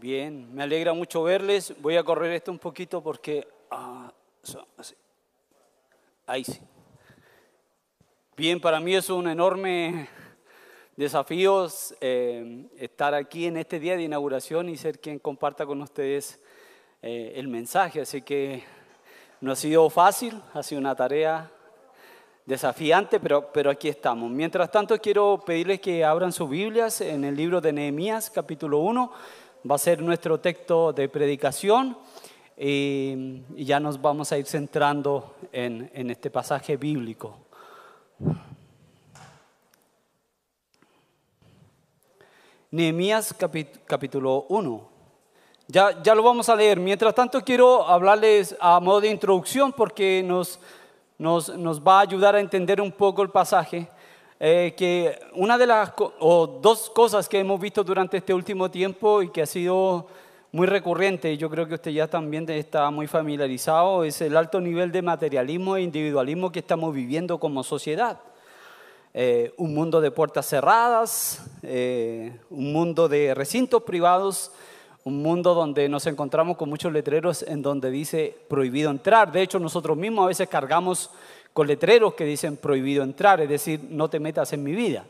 Bien, me alegra mucho verles. Voy a correr esto un poquito porque... ah. Ahí sí. Bien, para mí es un enorme desafío eh, estar aquí en este día de inauguración y ser quien comparta con ustedes eh, el mensaje. Así que no ha sido fácil, ha sido una tarea desafiante, pero, pero aquí estamos. Mientras tanto, quiero pedirles que abran sus Biblias en el libro de Nehemías, capítulo 1. Va a ser nuestro texto de predicación y, ya nos vamos a ir centrando en, en este pasaje bíblico. Nehemías capítulo 1. Ya, ya lo vamos a leer. Mientras tanto, quiero hablarles a modo de introducción porque nos, nos, nos va a ayudar a entender un poco el pasaje. Eh, que una de las o dos cosas que hemos visto durante este último tiempo y que ha sido muy recurrente, y yo creo que usted ya también está muy familiarizado, es el alto nivel de materialismo e individualismo que estamos viviendo como sociedad. Eh, un mundo de puertas cerradas, eh, un mundo de recintos privados, un mundo donde nos encontramos con muchos letreros en donde dice prohibido entrar. De hecho, nosotros mismos a veces cargamos con letreros que dicen prohibido entrar, es decir, no te metas en mi vida,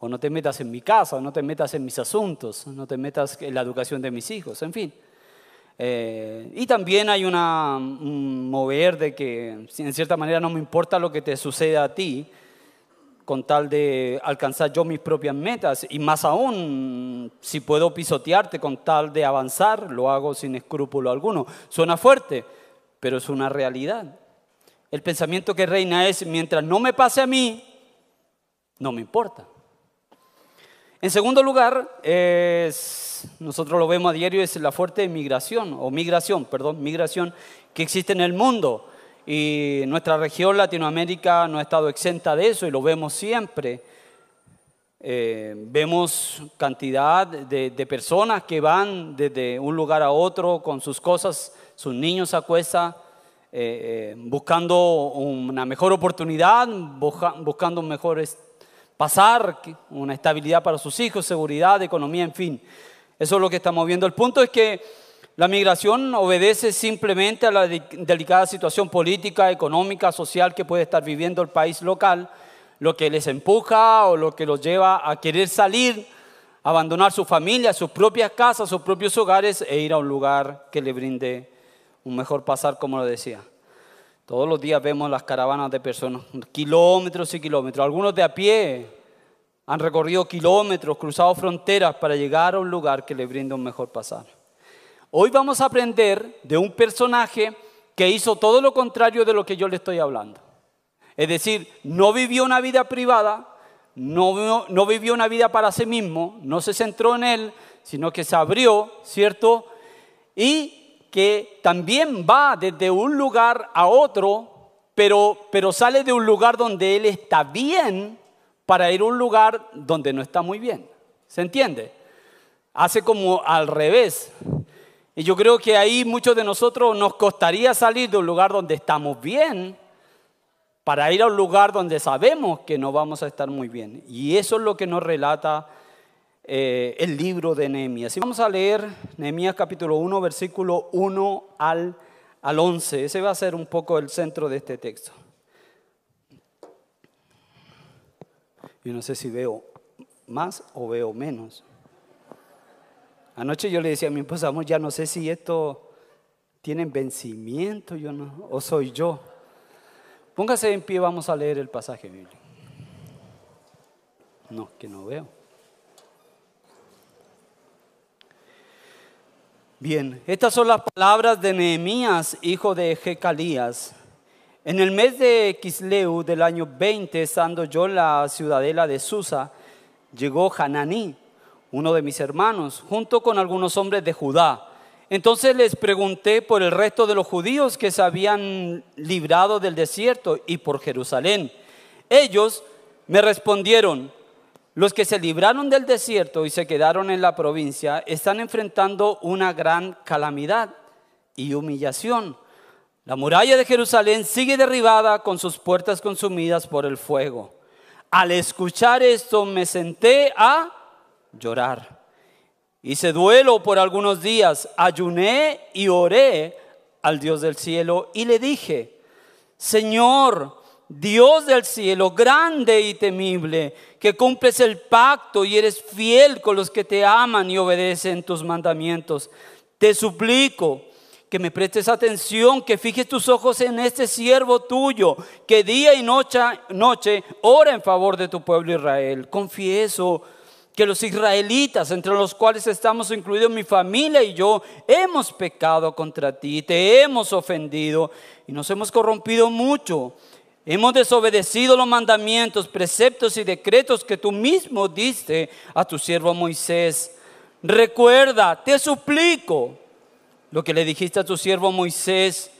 o no te metas en mi casa, o no te metas en mis asuntos, no te metas en la educación de mis hijos, en fin. Eh, y también hay una, un mover de que en cierta manera no me importa lo que te suceda a ti, con tal de alcanzar yo mis propias metas y más aún si puedo pisotearte con tal de avanzar, lo hago sin escrúpulo alguno. Suena fuerte, pero es una realidad. El pensamiento que reina es, mientras no me pase a mí, no me importa. En segundo lugar, es, nosotros lo vemos a diario, es la fuerte migración, o migración, perdón, migración que existe en el mundo. Y nuestra región, Latinoamérica, no ha estado exenta de eso y lo vemos siempre. Eh, vemos cantidad de, personas que van desde un lugar a otro con sus cosas, sus niños a cuesta, eh, eh, buscando una mejor oportunidad, busca- buscando un mejor pasar, una estabilidad para sus hijos, seguridad, economía, en fin. Eso es lo que estamos viendo. El punto es que la migración obedece simplemente a la de- delicada situación política, económica, social que puede estar viviendo el país local, lo que les empuja o lo que los lleva a querer salir, abandonar su familia, sus propias casas, sus propios hogares e ir a un lugar que le brinde un mejor pasar, como lo decía. Todos los días vemos las caravanas de personas, kilómetros y kilómetros, algunos de a pie han recorrido kilómetros, cruzado fronteras para llegar a un lugar que le brinda un mejor pasar. Hoy vamos a aprender de un personaje que hizo todo lo contrario de lo que yo le estoy hablando. Es decir, no vivió una vida privada, no, no vivió una vida para sí mismo, no se centró en él, sino que se abrió, ¿cierto? Y que también va desde un lugar a otro, pero, pero sale de un lugar donde él está bien para ir a un lugar donde no está muy bien. ¿Se entiende? Hace como al revés. Y yo creo que ahí muchos de nosotros nos costaría salir de un lugar donde estamos bien para ir a un lugar donde sabemos que no vamos a estar muy bien. Y eso es lo que nos relata eh, el libro de Nehemías. Vamos a leer Nehemías capítulo 1, versículo 1 al, al 11. Ese va a ser un poco el centro de este texto. Yo no sé si veo más o veo menos. Anoche yo le decía a mi esposa, amor, ya no sé si esto tiene vencimiento yo no, o soy yo. Póngase en pie, vamos a leer el pasaje bíblico. No, que no veo. Bien, estas son las palabras de Nehemías, hijo de Jecalías. En el mes de Kisleu del año 20, estando yo en la ciudadela de Susa, llegó Hananí, uno de mis hermanos, junto con algunos hombres de Judá. Entonces les pregunté por el resto de los judíos que se habían librado del desierto y por Jerusalén. Ellos me respondieron, los que se libraron del desierto y se quedaron en la provincia están enfrentando una gran calamidad y humillación. La muralla de Jerusalén sigue derribada con sus puertas consumidas por el fuego. Al escuchar esto me senté a llorar. Hice duelo por algunos días, ayuné y oré al Dios del cielo y le dije, Señor, Dios del cielo, grande y temible, que cumples el pacto y eres fiel con los que te aman y obedecen tus mandamientos. Te suplico que me prestes atención, que fijes tus ojos en este siervo tuyo, que día y noche, noche ora en favor de tu pueblo Israel. Confieso que los israelitas, entre los cuales estamos incluidos mi familia y yo, hemos pecado contra ti, te hemos ofendido y nos hemos corrompido mucho. Hemos desobedecido los mandamientos, preceptos y decretos que tú mismo diste a tu siervo Moisés. Recuerda, te suplico lo que le dijiste a tu siervo Moisés.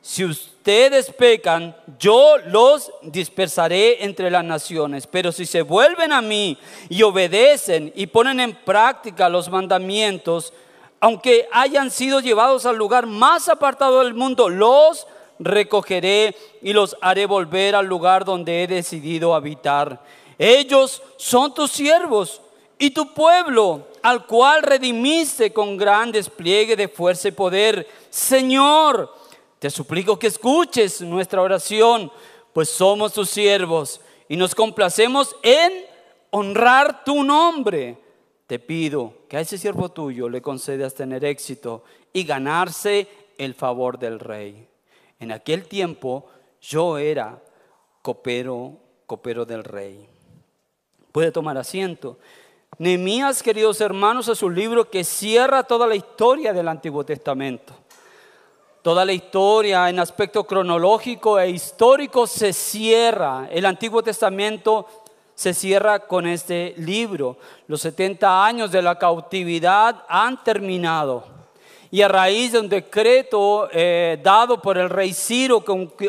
Si ustedes pecan, yo los dispersaré entre las naciones. Pero si se vuelven a mí y obedecen y ponen en práctica los mandamientos, aunque hayan sido llevados al lugar más apartado del mundo, los recogeré y los haré volver al lugar donde he decidido habitar. Ellos son tus siervos y tu pueblo, al cual redimiste con gran despliegue de fuerza y poder. Señor, te suplico que escuches nuestra oración, pues somos tus siervos y nos complacemos en honrar tu nombre. Te pido que a ese siervo tuyo le concedas tener éxito y ganarse el favor del rey. En aquel tiempo yo era copero, copero del rey. Puede tomar asiento. Nehemías, queridos hermanos, es un libro que cierra toda la historia del Antiguo Testamento. Toda la historia en aspecto cronológico e histórico se cierra. El Antiguo Testamento se cierra con este libro. Los 70 años de la cautividad han terminado y a raíz de un decreto eh, dado por el rey Ciro,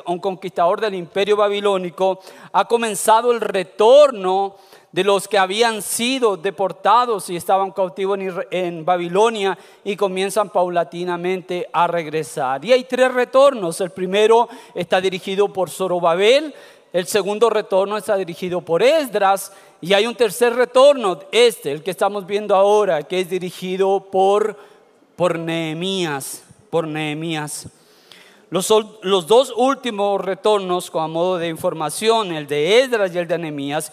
un conquistador del imperio babilónico, ha comenzado el retorno de los que habían sido deportados y estaban cautivos en, Babilonia y comienzan paulatinamente a regresar. Y hay tres retornos. El primero está dirigido por Zorobabel, el segundo retorno está dirigido por Esdras y hay un tercer retorno, este, el que estamos viendo ahora, que es dirigido por por Nehemías, por Nehemías. Los, dos últimos retornos, como a modo de información, el de Esdras y el de Nehemías,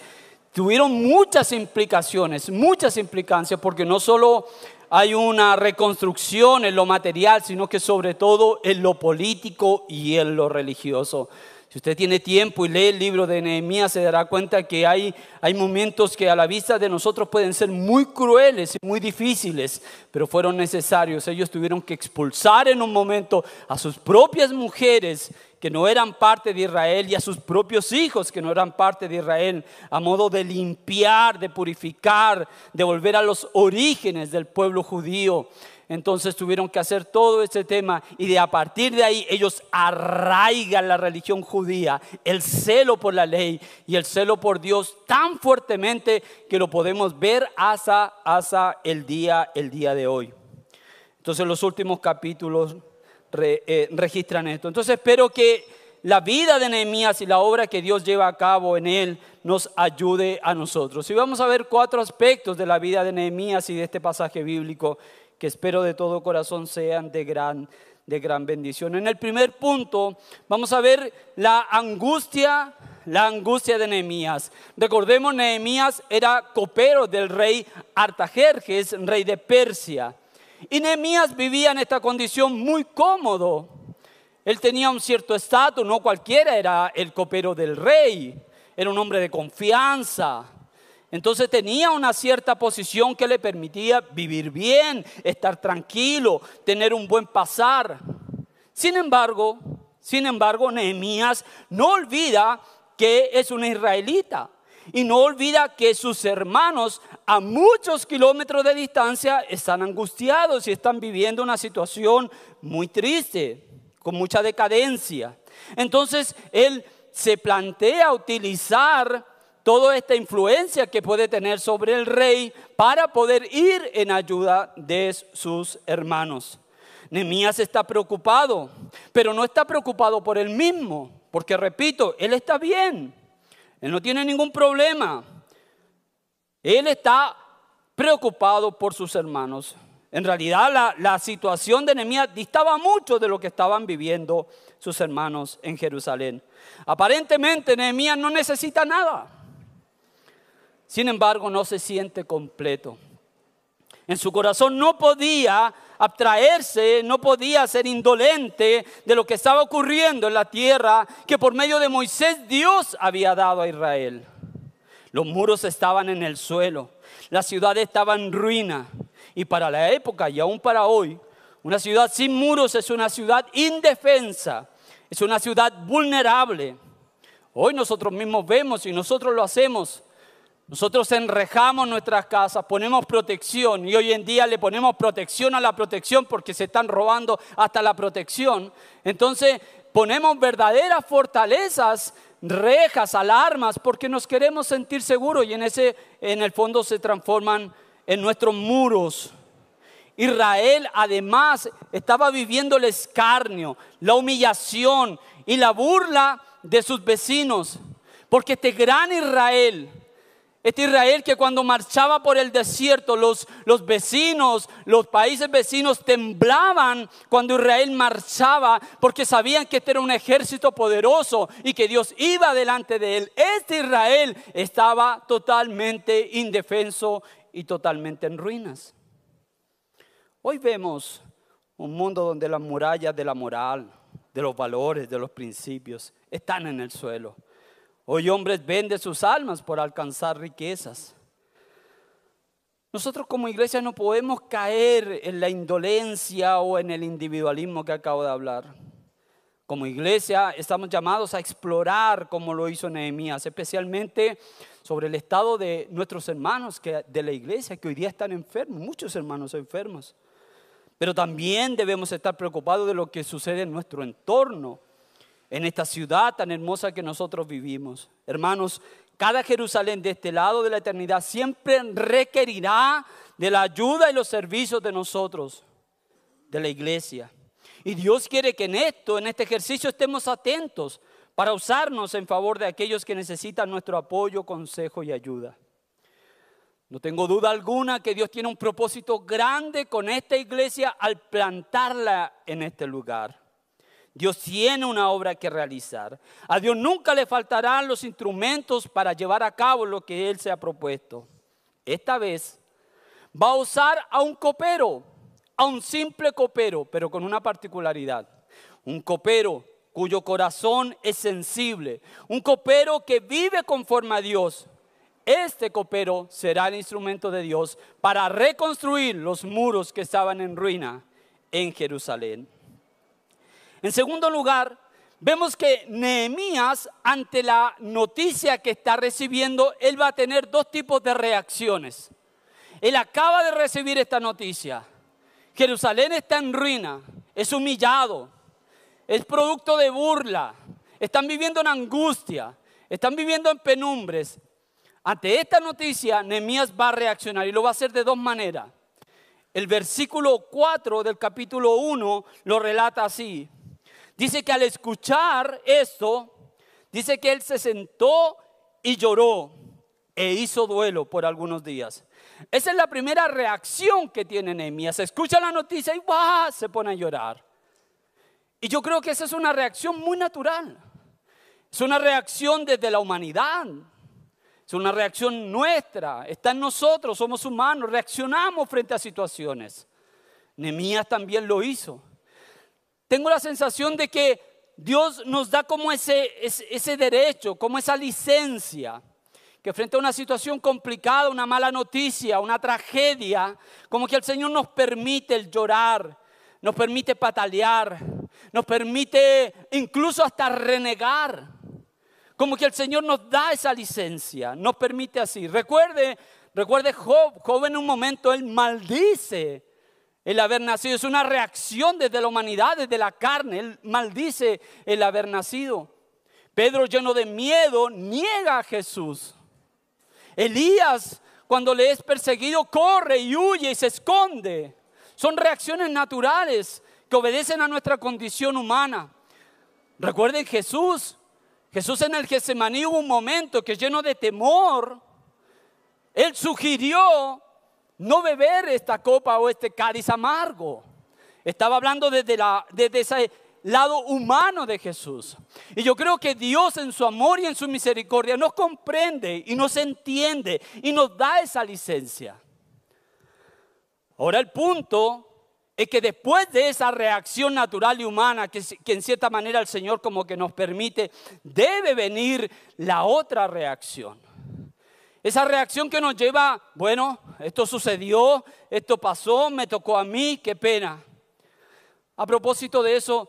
tuvieron muchas implicaciones, muchas implicancias, porque no solo hay una reconstrucción en lo material, sino que sobre todo en lo político y en lo religioso. Si usted tiene tiempo y lee el libro de Nehemías, se dará cuenta que hay, hay momentos que a la vista de nosotros pueden ser muy crueles y muy difíciles, pero fueron necesarios. Ellos tuvieron que expulsar en un momento a sus propias mujeres que no eran parte de Israel y a sus propios hijos que no eran parte de Israel, a modo de limpiar, de purificar, de volver a los orígenes del pueblo judío. Entonces tuvieron que hacer todo este tema y de a partir de ahí ellos arraigan la religión judía, el celo por la ley y el celo por Dios tan fuertemente que lo podemos ver hasta, hasta el, día, el día de hoy. Entonces los últimos capítulos eh, registran esto. Entonces espero que la vida de Nehemías y la obra que Dios lleva a cabo en él nos ayude a nosotros. Y vamos a ver cuatro aspectos de la vida de Nehemías y de este pasaje bíblico que espero de todo corazón sean de gran, de gran bendición. En el primer punto vamos a ver la angustia, la angustia de Nehemías. Recordemos, Nehemías era copero del rey Artajerjes, rey de Persia. Y Nehemías vivía en esta condición muy cómodo. Él tenía un cierto estatus, no cualquiera era el copero del rey, era un hombre de confianza. Entonces tenía una cierta posición que le permitía vivir bien, estar tranquilo, tener un buen pasar. Sin embargo, sin embargo, Nehemías no olvida que es un israelita y no olvida que sus hermanos a muchos kilómetros de distancia están angustiados y están viviendo una situación muy triste, con mucha decadencia. Entonces él se plantea utilizar toda esta influencia que puede tener sobre el rey para poder ir en ayuda de sus hermanos. Nemías está preocupado, pero no está preocupado por él mismo, porque repito, él está bien, él no tiene ningún problema. Él está preocupado por sus hermanos. En realidad la, la, situación de Nehemías distaba mucho de lo que estaban viviendo sus hermanos en Jerusalén. Aparentemente Nehemías no necesita nada. Sin embargo, no se siente completo. En su corazón no podía abstraerse, no podía ser indolente de lo que estaba ocurriendo en la tierra que por medio de Moisés Dios había dado a Israel. Los muros estaban en el suelo, la ciudad estaba en ruina y para la época y aún para hoy, una ciudad sin muros es una ciudad indefensa, es una ciudad vulnerable. Hoy nosotros mismos vemos y nosotros lo hacemos nosotros enrejamos nuestras casas, ponemos protección y hoy en día le ponemos protección a la protección porque se están robando hasta la protección. Entonces ponemos verdaderas fortalezas, rejas, alarmas porque nos queremos sentir seguros y en ese en el fondo se transforman en nuestros muros. Israel además estaba viviendo el escarnio, la humillación y la burla de sus vecinos, porque este gran Israel este Israel que cuando marchaba por el desierto, los, los vecinos, los países vecinos temblaban cuando Israel marchaba porque sabían que este era un ejército poderoso y que Dios iba delante de él. Este Israel estaba totalmente indefenso y totalmente en ruinas. Hoy vemos un mundo donde las murallas de la moral, de los valores, de los principios están en el suelo Hoy hombres venden sus almas por alcanzar riquezas. Nosotros como iglesia no podemos caer en la indolencia o en el individualismo que acabo de hablar. Como iglesia estamos llamados a explorar como lo hizo Nehemías, especialmente sobre el estado de nuestros hermanos de la iglesia que hoy día están enfermos, muchos hermanos enfermos. Pero también debemos estar preocupados de lo que sucede en nuestro entorno en esta ciudad tan hermosa que nosotros vivimos. Hermanos, cada Jerusalén de este lado de la eternidad siempre requerirá de la ayuda y los servicios de nosotros, de la iglesia. Y Dios quiere que en esto, en este ejercicio, estemos atentos para usarnos en favor de aquellos que necesitan nuestro apoyo, consejo y ayuda. No tengo duda alguna que Dios tiene un propósito grande con esta iglesia al plantarla en este lugar. Dios tiene una obra que realizar. A Dios nunca le faltarán los instrumentos para llevar a cabo lo que Él se ha propuesto. Esta vez va a usar a un copero, a un simple copero, pero con una particularidad. Un copero cuyo corazón es sensible, un copero que vive conforme a Dios. Este copero será el instrumento de Dios para reconstruir los muros que estaban en ruina en Jerusalén. En segundo lugar, vemos que Nehemías, ante la noticia que está recibiendo, él va a tener dos tipos de reacciones. Él acaba de recibir esta noticia. Jerusalén está en ruina, es humillado, es producto de burla, están viviendo en angustia, están viviendo en penumbres. Ante esta noticia, Nehemías va a reaccionar y lo va a hacer de dos maneras. El versículo 4 del capítulo 1 lo relata así. Dice que al escuchar esto, dice que él se sentó y lloró e hizo duelo por algunos días. Esa es la primera reacción que tiene Nehemías. Escucha la noticia y se pone a llorar. Y yo creo que esa es una reacción muy natural. Es una reacción desde la humanidad. Es una reacción nuestra. Está en nosotros, somos humanos, reaccionamos frente a situaciones. Nehemías también lo hizo tengo la sensación de que Dios nos da como ese, ese, derecho, como esa licencia, que frente a una situación complicada, una mala noticia, una tragedia, como que el Señor nos permite el llorar, nos permite patalear, nos permite incluso hasta renegar. Como que el Señor nos da esa licencia, nos permite así. Recuerde, recuerde Job, Job en un momento él maldice el haber nacido. Es una reacción desde la humanidad, desde la carne. Él maldice el haber nacido. Pedro lleno de miedo niega a Jesús. Elías cuando le es perseguido corre y huye y se esconde. Son reacciones naturales que obedecen a nuestra condición humana. Recuerden Jesús. Jesús en el Getsemaní hubo un momento que lleno de temor, él sugirió no beber esta copa o este cáliz amargo. Estaba hablando desde, la, desde ese lado humano de Jesús. Y yo creo que Dios en su amor y en su misericordia nos comprende y nos entiende y nos da esa licencia. Ahora el punto es que después de esa reacción natural y humana que, que, en cierta manera el Señor como que nos permite, debe venir la otra reacción. Esa reacción que nos lleva, bueno, esto sucedió, esto pasó, me tocó a mí, qué pena. A propósito de eso,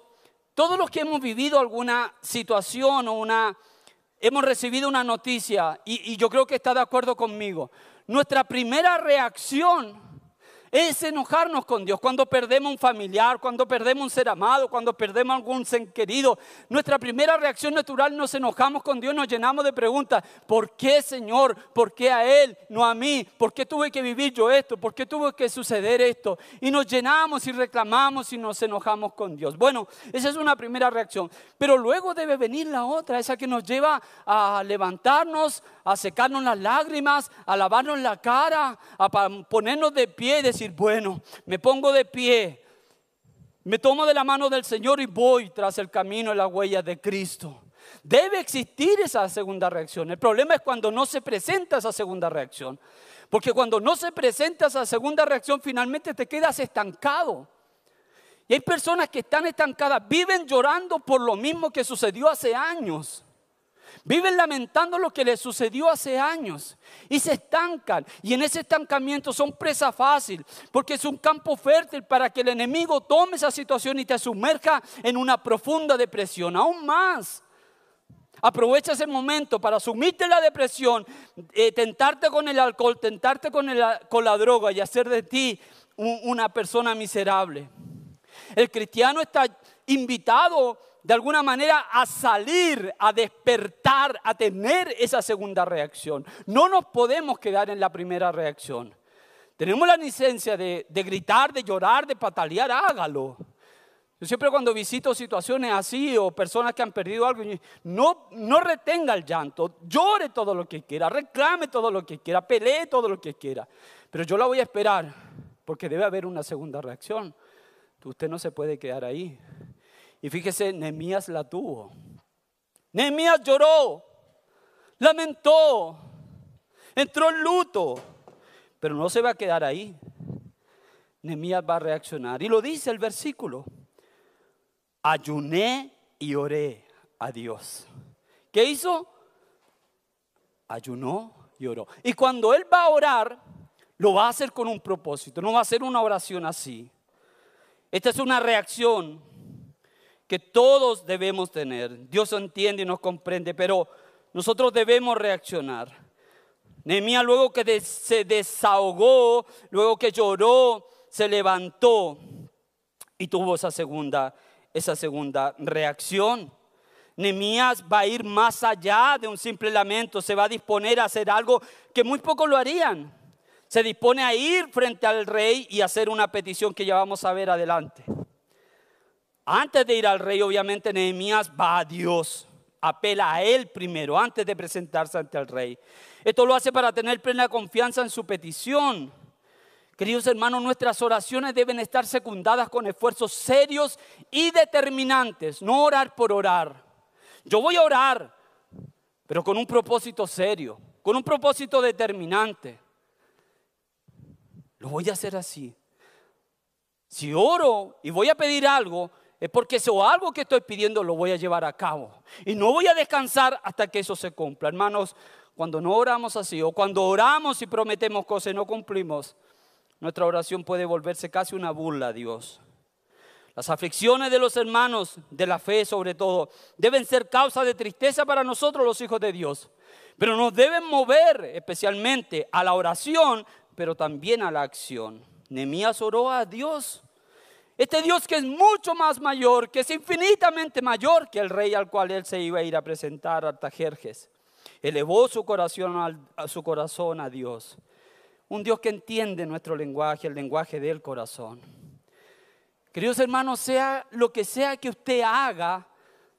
todos los que hemos vivido alguna situación o una, hemos recibido una noticia, y, y yo creo que está de acuerdo conmigo, nuestra primera reacción es enojarnos con Dios. Cuando perdemos un familiar, cuando perdemos un ser amado, cuando perdemos algún ser querido, nuestra primera reacción natural nos enojamos con Dios, nos llenamos de preguntas. ¿Por qué, Señor? ¿Por qué a Él, no a mí? ¿Por qué tuve que vivir yo esto? ¿Por qué tuvo que suceder esto? Y nos llenamos y reclamamos y nos enojamos con Dios. Bueno, esa es una primera reacción. Pero luego debe venir la otra, esa que nos lleva a levantarnos, a secarnos las lágrimas, a lavarnos la cara, a ponernos de pie, decir, bueno, me pongo de pie, me tomo de la mano del Señor y voy tras el camino y la huella de Cristo. Debe existir esa segunda reacción. El problema es cuando no se presenta esa segunda reacción. Porque cuando no se presenta esa segunda reacción, finalmente te quedas estancado. Y hay personas que están estancadas, viven llorando por lo mismo que sucedió hace años. Viven lamentando lo que les sucedió hace años y se estancan. Y en ese estancamiento son presa fácil porque es un campo fértil para que el enemigo tome esa situación y te sumerja en una profunda depresión. Aún más. Aprovecha ese momento para sumirte en la depresión, eh, tentarte con el alcohol, tentarte con, con la droga y hacer de ti una persona miserable. El cristiano está invitado de alguna manera a salir, a despertar, a tener esa segunda reacción. No nos podemos quedar en la primera reacción. Tenemos la licencia de, gritar, de llorar, de patalear, hágalo. Yo siempre cuando visito situaciones así o personas que han perdido algo, no, no retenga el llanto, llore todo lo que quiera, reclame todo lo que quiera, pelee todo lo que quiera. Pero yo la voy a esperar porque debe haber una segunda reacción. Usted no se puede quedar ahí. Y fíjese, Nehemías la tuvo. Nehemías lloró, lamentó, entró en luto, pero no se va a quedar ahí. Nehemías va a reaccionar. Y lo dice el versículo. Ayuné y oré a Dios. ¿Qué hizo? Ayunó y oró. Y cuando él va a orar, lo va a hacer con un propósito. No va a hacer una oración así. Esta es una reacción que todos debemos tener. Dios entiende y nos comprende, pero nosotros debemos reaccionar. Nehemías luego que se desahogó, luego que lloró, se levantó y tuvo esa segunda, esa segunda reacción. Nehemías va a ir más allá de un simple lamento, se va a disponer a hacer algo que muy pocos lo harían. Se dispone a ir frente al rey y hacer una petición que ya vamos a ver adelante. Antes de ir al rey, obviamente Nehemías va a Dios, apela a él primero, antes de presentarse ante el rey. Esto lo hace para tener plena confianza en su petición. Queridos hermanos, nuestras oraciones deben estar secundadas con esfuerzos serios y determinantes, no orar por orar. Yo voy a orar, pero con un propósito serio, con un propósito determinante. Lo voy a hacer así. Si oro y voy a pedir algo, es porque eso algo que estoy pidiendo lo voy a llevar a cabo. Y no voy a descansar hasta que eso se cumpla. Hermanos, cuando no oramos así o cuando oramos y prometemos cosas y no cumplimos, nuestra oración puede volverse casi una burla a Dios. Las aflicciones de los hermanos, de la fe sobre todo, deben ser causa de tristeza para nosotros los hijos de Dios. Pero nos deben mover especialmente a la oración, pero también a la acción. Nemías oró a Dios este Dios que es mucho más mayor, que es infinitamente mayor que el rey al cual él se iba a ir a presentar, Artajerjes. Elevó su corazón, a su corazón a Dios. Un Dios que entiende nuestro lenguaje, el lenguaje del corazón. Queridos hermanos, sea lo que sea que usted haga,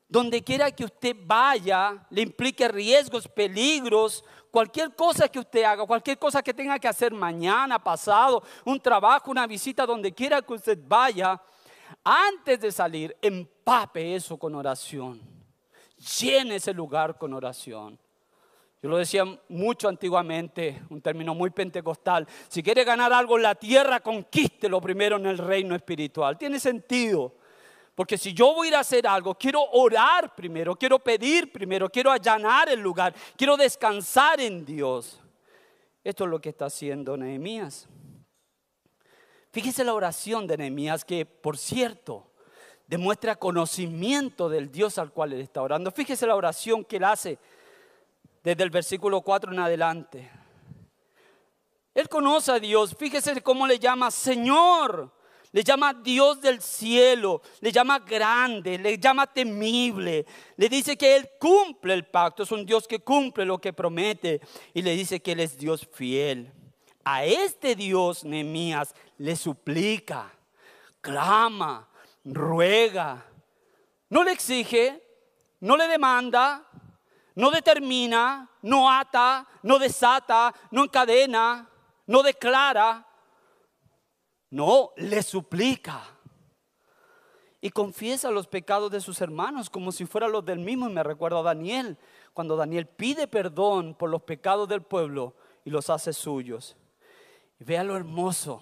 Donde quiera que usted vaya, le implique riesgos, peligros, cualquier cosa que usted haga, cualquier cosa que tenga que hacer mañana, pasado, un trabajo, una visita, donde quiera que usted vaya, antes de salir, empape eso con oración. Llene ese lugar con oración. Yo lo decía mucho antiguamente, un término muy pentecostal. Si quiere ganar algo en la tierra, conquístelo primero en el reino espiritual. Tiene sentido. Porque si yo voy a ir a hacer algo, quiero orar primero, quiero pedir primero, quiero allanar el lugar, quiero descansar en Dios. Esto es lo que está haciendo Nehemías. Fíjese la oración de Nehemías que, por cierto, demuestra conocimiento del Dios al cual él está orando. Fíjese la oración que él hace desde el versículo 4 en adelante. Él conoce a Dios. Fíjese cómo le llama Señor le llama Dios del cielo, le llama grande, le llama temible, le dice que Él cumple el pacto, es un Dios que cumple lo que promete. Y le dice que Él es Dios fiel. A este Dios, Nehemías, le suplica, clama, ruega, no le exige, no le demanda, no determina, no ata, no desata, no encadena, no declara, no, le suplica. Y confiesa los pecados de sus hermanos como si fueran los del mismo. Y me recuerdo a Daniel, cuando Daniel pide perdón por los pecados del pueblo y los hace suyos. Y vea lo hermoso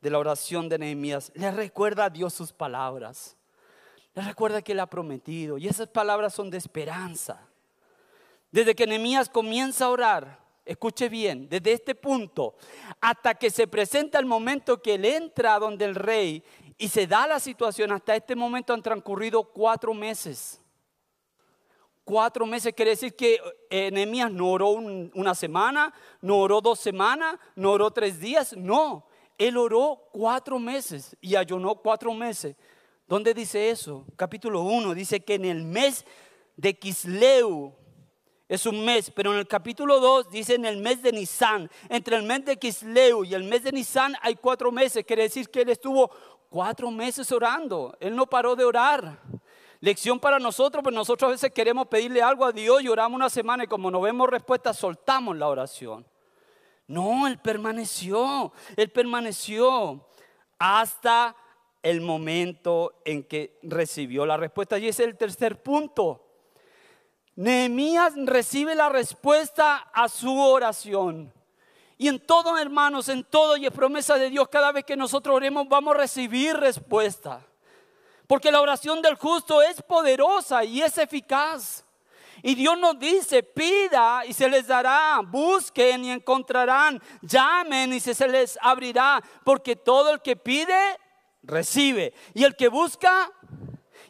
de la oración de Nehemías. Le recuerda a Dios sus palabras. Le recuerda que Él ha prometido. Y esas palabras son de esperanza. Desde que Nehemías comienza a orar, escuche bien, desde este punto hasta que se presenta el momento que él entra donde el rey y se da la situación, hasta este momento han transcurrido cuatro meses. Cuatro meses quiere decir que Enemías no oró una semana, no oró dos semanas, no oró tres días, no. Él oró cuatro meses y ayunó cuatro meses. ¿Dónde dice eso? Capítulo 1 dice que en el mes de Kisleu, es un mes, pero en el capítulo 2 dice en el mes de Nisan, entre el mes de Kisleu y el mes de Nisan hay cuatro meses, quiere decir que él estuvo cuatro meses orando, él no paró de orar. Lección para nosotros, pues nosotros a veces queremos pedirle algo a Dios y oramos una semana y como no vemos respuesta soltamos la oración. No, él permaneció, él permaneció hasta el momento en que recibió la respuesta. Y ese es el tercer punto. Nehemías recibe la respuesta a su oración. Y en todo, hermanos, en todo, y es promesa de Dios, cada vez que nosotros oremos vamos a recibir respuesta. Porque la oración del justo es poderosa y es eficaz. Y Dios nos dice, pida y se les dará, busquen y encontrarán, llamen y se les abrirá, porque todo el que pide, recibe. Y el que busca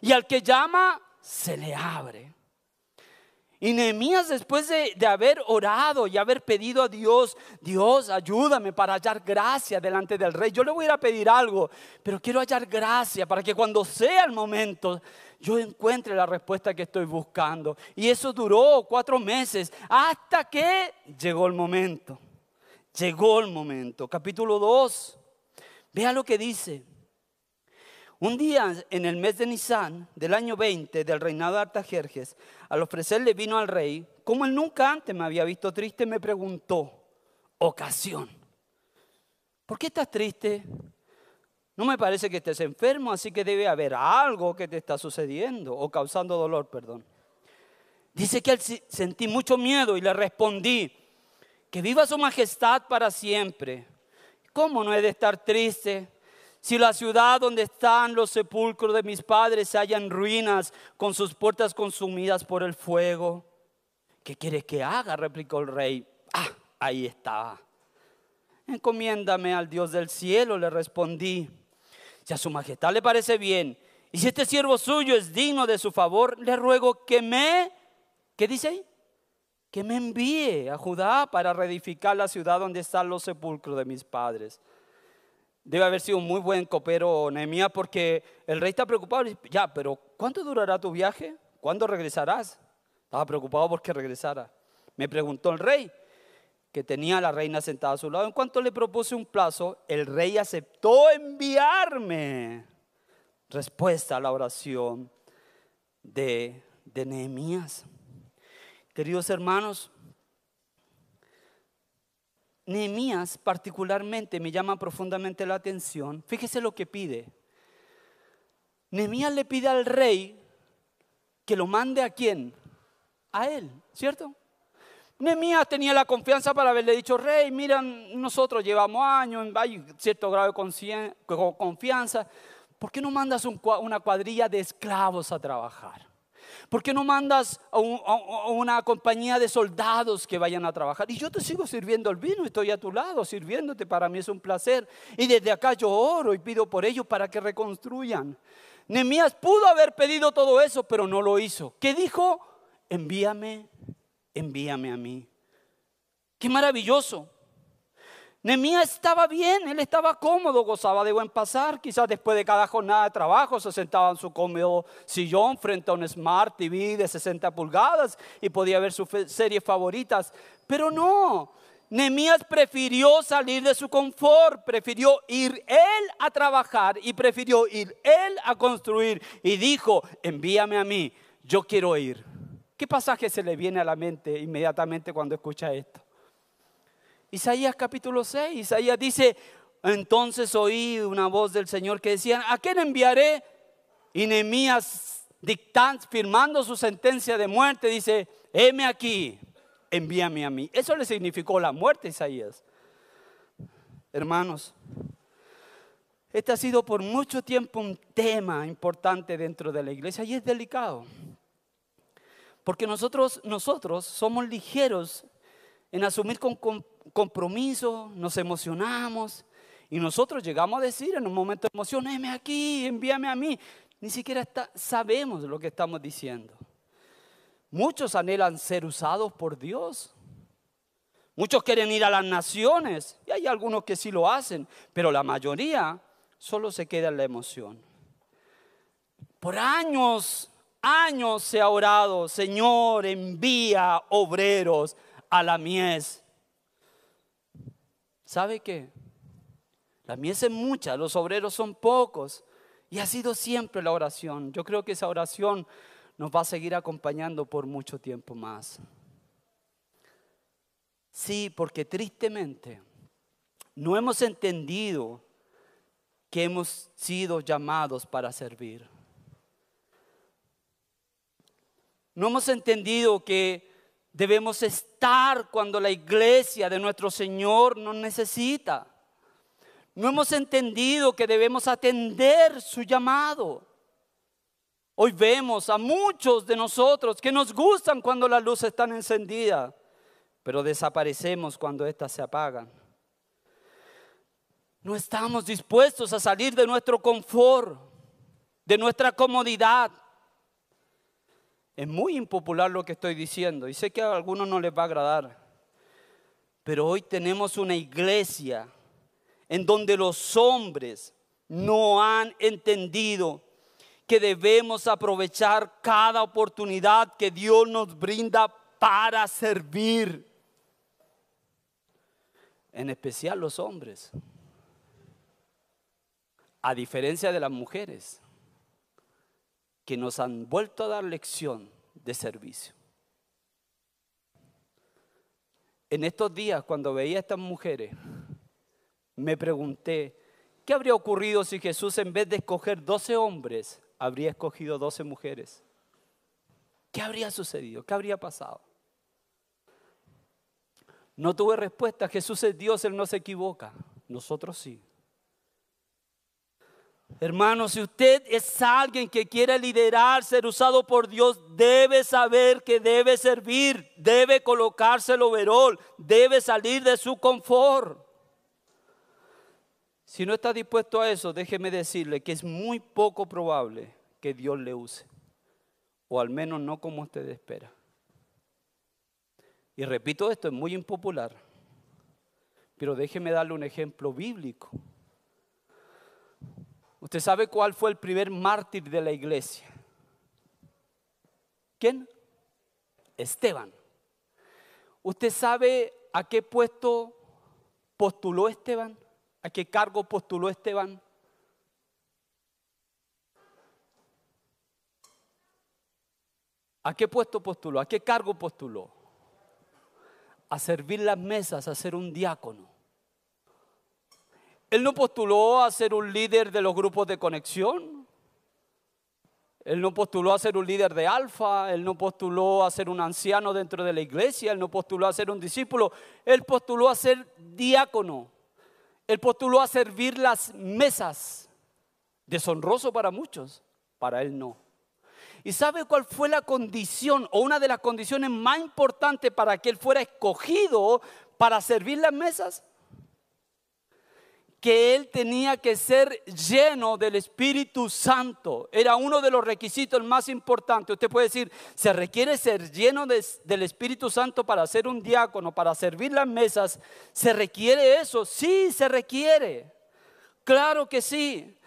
y al que llama, se le abre. Y Nehemías después de, haber orado y haber pedido a Dios, Dios ayúdame para hallar gracia delante del rey. Yo le voy a a pedir algo, pero quiero hallar gracia para que cuando sea el momento yo encuentre la respuesta que estoy buscando. Y eso duró cuatro meses hasta que llegó el momento. Llegó el momento. Capítulo 2. Vea lo que dice. Un día en el mes de Nisan del año 20 del reinado de Artajerjes, al ofrecerle vino al rey, como él nunca antes me había visto triste, me preguntó, ocasión, ¿por qué estás triste? No me parece que estés enfermo, así que debe haber algo que te está sucediendo o causando dolor, perdón. Dice que él sentí mucho miedo y le respondí, que viva su majestad para siempre. ¿Cómo no he de estar triste? Si la ciudad donde están los sepulcros de mis padres se halla en ruinas, con sus puertas consumidas por el fuego, ¿qué quiere que haga? replicó el rey. Ah, ahí está. Encomiéndame al Dios del cielo, le respondí. Si a su majestad le parece bien, y si este siervo suyo es digno de su favor, le ruego que me, ¿qué dice ahí? Que me envíe a Judá para reedificar la ciudad donde están los sepulcros de mis padres debe haber sido un muy buen copero Nehemías porque el rey está preocupado. Ya, pero ¿cuánto durará tu viaje? ¿Cuándo regresarás? Estaba preocupado porque regresara. Me preguntó el rey, que tenía a la reina sentada a su lado. En cuanto le propuse un plazo, el rey aceptó enviarme. Respuesta a la oración de, de Nehemías. Queridos hermanos, Nehemías particularmente me llama profundamente la atención. Fíjese lo que pide. Nehemías le pide al rey que lo mande a quién? A él, ¿cierto? Nehemías tenía la confianza para haberle dicho, rey, mira, nosotros llevamos años, hay cierto grado de confianza. ¿Por qué no mandas una cuadrilla de esclavos a trabajar? ¿Por qué no mandas a, una compañía de soldados que vayan a trabajar? Y yo te sigo sirviendo el vino, estoy a tu lado sirviéndote, para mí es un placer. Y desde acá yo oro y pido por ellos para que reconstruyan. Nehemías pudo haber pedido todo eso, pero no lo hizo. ¿Qué dijo? Envíame, envíame a mí. Qué maravilloso. Nemías estaba bien, él estaba cómodo, gozaba de buen pasar. Quizás después de cada jornada de trabajo se sentaba en su cómodo sillón frente a un Smart TV de 60 pulgadas y podía ver sus series favoritas. Pero no, Nemías prefirió salir de su confort, prefirió ir él a trabajar y prefirió ir él a construir. Y dijo, envíame a mí, yo quiero ir. ¿Qué pasaje se le viene a la mente inmediatamente cuando escucha esto? Isaías capítulo 6, Isaías dice, entonces oí una voz del Señor que decía, ¿a quién enviaré? Y Nehemías firmando su sentencia de muerte, dice, heme aquí, envíame a mí. Eso le significó la muerte a Isaías. Hermanos, este ha sido por mucho tiempo un tema importante dentro de la iglesia y es delicado. Porque nosotros, nosotros somos ligeros en asumir con, compromiso, nos emocionamos y nosotros llegamos a decir en un momento de emoción, aquí, envíame a mí. Ni siquiera sabemos lo que estamos diciendo. Muchos anhelan ser usados por Dios. Muchos quieren ir a las naciones y hay algunos que sí lo hacen, pero la mayoría solo se queda en la emoción. Por años, años se ha orado, Señor, envía obreros a la mies. ¿Sabe qué? La mies es mucha, los obreros son pocos. Y ha sido siempre la oración. Yo creo que esa oración nos va a seguir acompañando por mucho tiempo más. Sí, porque tristemente no hemos entendido que hemos sido llamados para servir. No hemos entendido que Debemos estar cuando la iglesia de nuestro Señor nos necesita. No hemos entendido que debemos atender su llamado. Hoy vemos a muchos de nosotros que nos gustan cuando las luces están encendidas, pero desaparecemos cuando éstas se apagan. No estamos dispuestos a salir de nuestro confort, de nuestra comodidad, es muy impopular lo que estoy diciendo y sé que a algunos no les va a agradar. Pero hoy tenemos una iglesia en donde los hombres no han entendido que debemos aprovechar cada oportunidad que Dios nos brinda para servir. En especial los hombres. A diferencia de las mujeres que nos han vuelto a dar lección de servicio. En estos días, cuando veía a estas mujeres, me pregunté, ¿qué habría ocurrido si Jesús en vez de escoger 12 hombres, habría escogido 12 mujeres? ¿Qué habría sucedido? ¿Qué habría pasado? No tuve respuesta. Jesús es Dios, Él no se equivoca. Nosotros sí. Hermano, si usted es alguien que quiere liderar, ser usado por Dios, debe saber que debe servir, debe colocarse el overol, debe salir de su confort. Si no está dispuesto a eso, déjeme decirle que es muy poco probable que Dios le use, o al menos no como usted espera. Y repito esto, es muy impopular, pero déjeme darle un ejemplo bíblico. ¿Usted sabe cuál fue el primer mártir de la iglesia? ¿Quién? Esteban. ¿Usted sabe a qué puesto postuló Esteban? ¿A qué cargo postuló Esteban? ¿A qué puesto postuló? ¿A qué cargo postuló? A servir las mesas, a ser un diácono. Él no postuló a ser un líder de los grupos de conexión. Él no postuló a ser un líder de alfa, él no postuló a ser un anciano dentro de la iglesia, él no postuló a ser un discípulo, él postuló a ser diácono, él postuló a servir las mesas. Deshonroso para muchos, para él no. ¿Y sabe cuál fue la condición o una de las condiciones más importantes para que él fuera escogido para servir las mesas? Que él tenía que ser lleno del Espíritu Santo. Era uno de los requisitos más importantes. Usted puede decir, ¿se requiere ser lleno del Espíritu Santo para ser un diácono, para servir las mesas? ¿Se requiere eso? Sí, se requiere. Claro que sí.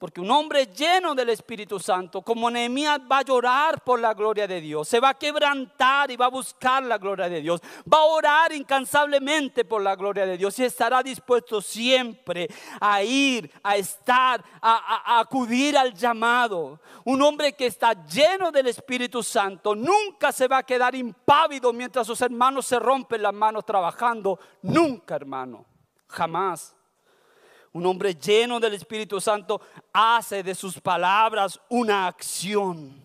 Porque un hombre lleno del Espíritu Santo, como Nehemías, va a llorar por la gloria de Dios. Se va a quebrantar y va a buscar la gloria de Dios. Va a orar incansablemente por la gloria de Dios y estará dispuesto siempre a ir, a estar, a, a acudir al llamado. Un hombre que está lleno del Espíritu Santo nunca se va a quedar impávido mientras sus hermanos se rompen las manos trabajando. Nunca, hermano. Jamás. Un hombre lleno del Espíritu Santo hace de sus palabras una acción.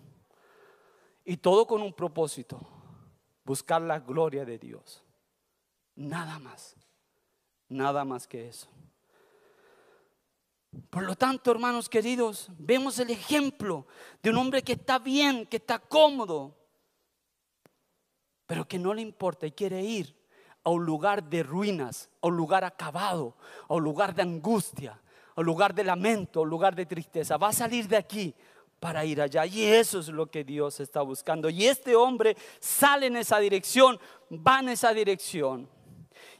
Y todo con un propósito, buscar la gloria de Dios. Nada más, nada más que eso. Por lo tanto, hermanos queridos, vemos el ejemplo de un hombre que está bien, que está cómodo, pero que no le importa y quiere ir a un lugar de ruinas, a un lugar acabado, a un lugar de angustia, a un lugar de lamento, a un lugar de tristeza. Va a salir de aquí para ir allá. Y eso es lo que Dios está buscando. Y este hombre sale en esa dirección, va en esa dirección.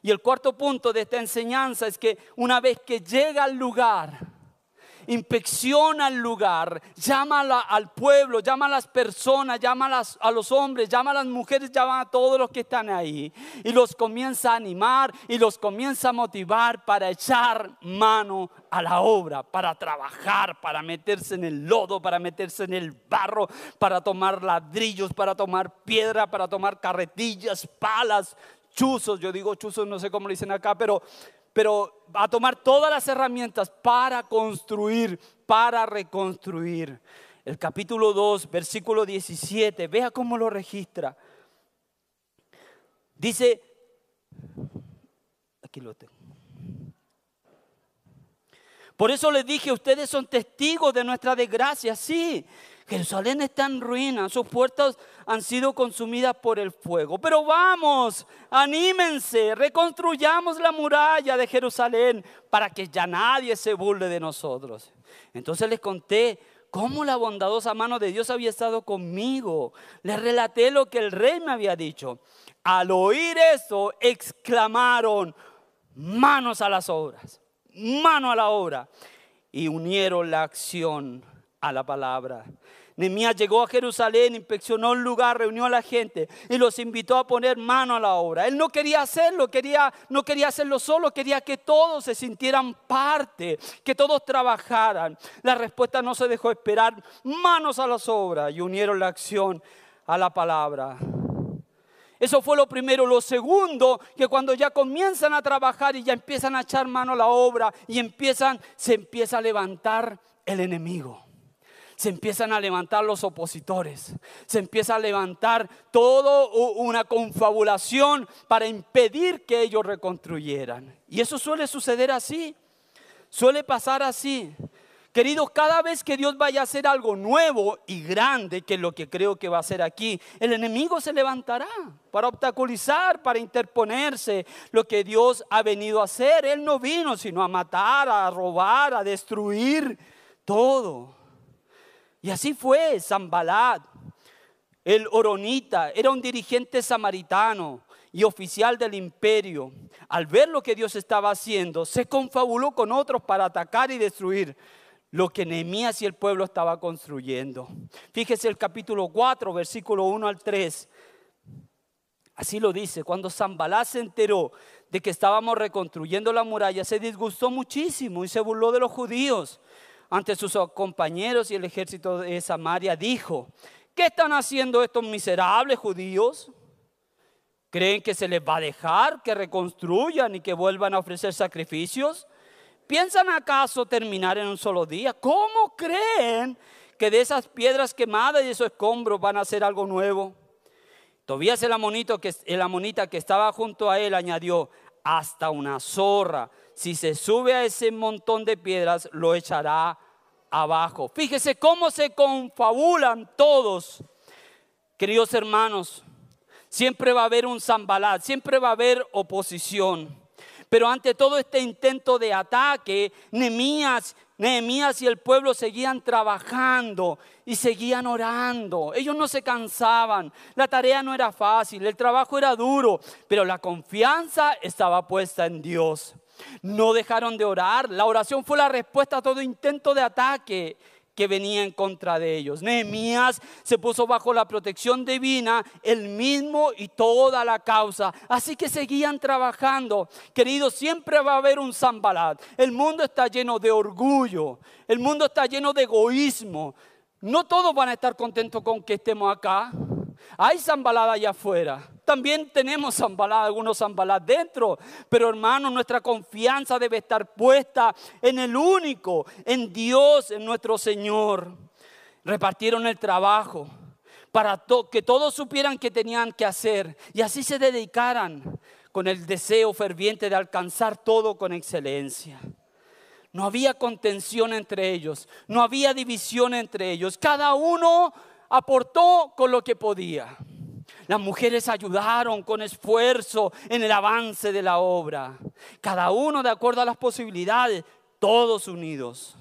Y el cuarto punto de esta enseñanza es que una vez que llega al lugar, inspecciona el lugar, llama al pueblo, llama a las personas, llama a, los hombres, llama a las mujeres, llama a todos los que están ahí y los comienza a animar y los comienza a motivar para echar mano a la obra, para trabajar, para meterse en el lodo, para meterse en el barro, para tomar ladrillos, para tomar piedra, para tomar carretillas, palas, chuzos, yo digo chuzos, no sé cómo lo dicen acá, pero pero a tomar todas las herramientas para construir, para reconstruir. El capítulo 2, versículo 17, vea cómo lo registra. Dice, aquí lo tengo. Por eso les dije, ustedes son testigos de nuestra desgracia, sí. Jerusalén está en ruina, sus puertas han sido consumidas por el fuego. Pero vamos, anímense, reconstruyamos la muralla de Jerusalén para que ya nadie se burle de nosotros. Entonces les conté cómo la bondadosa mano de Dios había estado conmigo. Les relaté lo que el rey me había dicho. Al oír eso, exclamaron, manos a las obras, mano a la obra. Y unieron la acción a la palabra. Nehemías llegó a Jerusalén, inspeccionó el lugar, reunió a la gente y los invitó a poner mano a la obra. Él no quería hacerlo, quería, no quería hacerlo solo, quería que todos se sintieran parte, que todos trabajaran. La respuesta no se dejó esperar, manos a las obras y unieron la acción a la palabra. Eso fue lo primero. Lo segundo, que cuando ya comienzan a trabajar y ya empiezan a echar mano a la obra y empiezan, se empieza a levantar el enemigo se empiezan a levantar los opositores, se empieza a levantar toda una confabulación para impedir que ellos reconstruyeran. Y eso suele suceder así, suele pasar así. Queridos, cada vez que Dios vaya a hacer algo nuevo y grande, que es lo que creo que va a hacer aquí, el enemigo se levantará para obstaculizar, para interponerse lo que Dios ha venido a hacer. Él no vino sino a matar, a robar, a destruir todo. Y así fue Zambalat, el Oronita, era un dirigente samaritano y oficial del imperio. Al ver lo que Dios estaba haciendo, se confabuló con otros para atacar y destruir lo que Nehemías y el pueblo estaba construyendo. Fíjese el capítulo 4, versículo 1 al 3. Así lo dice, cuando Zambalá se enteró de que estábamos reconstruyendo la muralla, se disgustó muchísimo y se burló de los judíos ante sus compañeros y el ejército de Samaria, dijo, ¿Qué están haciendo estos miserables judíos? ¿Creen que se les va a dejar que reconstruyan y que vuelvan a ofrecer sacrificios? ¿Piensan acaso terminar en un solo día? ¿Cómo creen que de esas piedras quemadas y esos escombros van a hacer algo nuevo? Tobías el, amonito que, el amonita que estaba junto a él añadió, hasta una zorra, si se sube a ese montón de piedras, lo echará abajo. Fíjese cómo se confabulan todos. Queridos hermanos, siempre va a haber un zambalat, siempre va a haber oposición. Pero ante todo este intento de ataque, Nehemías, Nehemías y el pueblo seguían trabajando y seguían orando. Ellos no se cansaban. La tarea no era fácil, el trabajo era duro, pero la confianza estaba puesta en Dios. No dejaron de orar. La oración fue la respuesta a todo intento de ataque que venía en contra de ellos. Nehemías se puso bajo la protección divina, el mismo y toda la causa. Así que seguían trabajando. Queridos, siempre va a haber un zambalat. El mundo está lleno de orgullo. El mundo está lleno de egoísmo. No todos van a estar contentos con que estemos acá. Hay zambalada allá afuera. También tenemos zambalada, algunos zambaladas dentro. Pero hermano, nuestra confianza debe estar puesta en el único, en Dios, en nuestro Señor. Repartieron el trabajo para que todos supieran que tenían que hacer y así se dedicaran con el deseo ferviente de alcanzar todo con excelencia. No había contención entre ellos, no había división entre ellos. Cada uno aportó con lo que podía. Las mujeres ayudaron con esfuerzo en el avance de la obra. Cada uno de acuerdo a las posibilidades, todos unidos.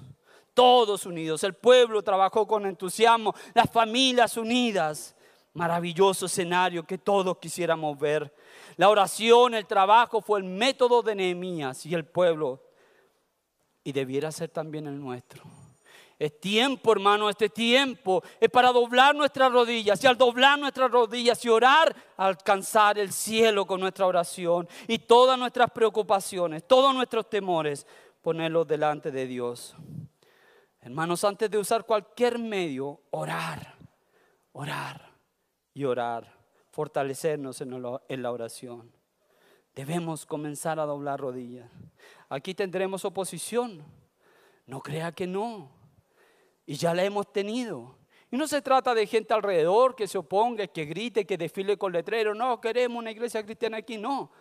Todos unidos. El pueblo trabajó con entusiasmo, las familias unidas. Maravilloso escenario que todos quisiéramos ver. La oración, el trabajo fue el método de Nehemías y el pueblo. Y debiera ser también el nuestro. Es tiempo, hermano, este tiempo es para doblar nuestras rodillas y al doblar nuestras rodillas y orar, alcanzar el cielo con nuestra oración y todas nuestras preocupaciones, todos nuestros temores, ponerlos delante de Dios. Hermanos, antes de usar cualquier medio, orar, orar y orar, fortalecernos en la oración. Debemos comenzar a doblar rodillas. Aquí tendremos oposición. No crea que no. Y ya la hemos tenido. Y no se trata de gente alrededor que se oponga, que grite, que desfile con letrero. No, queremos una iglesia cristiana aquí. No.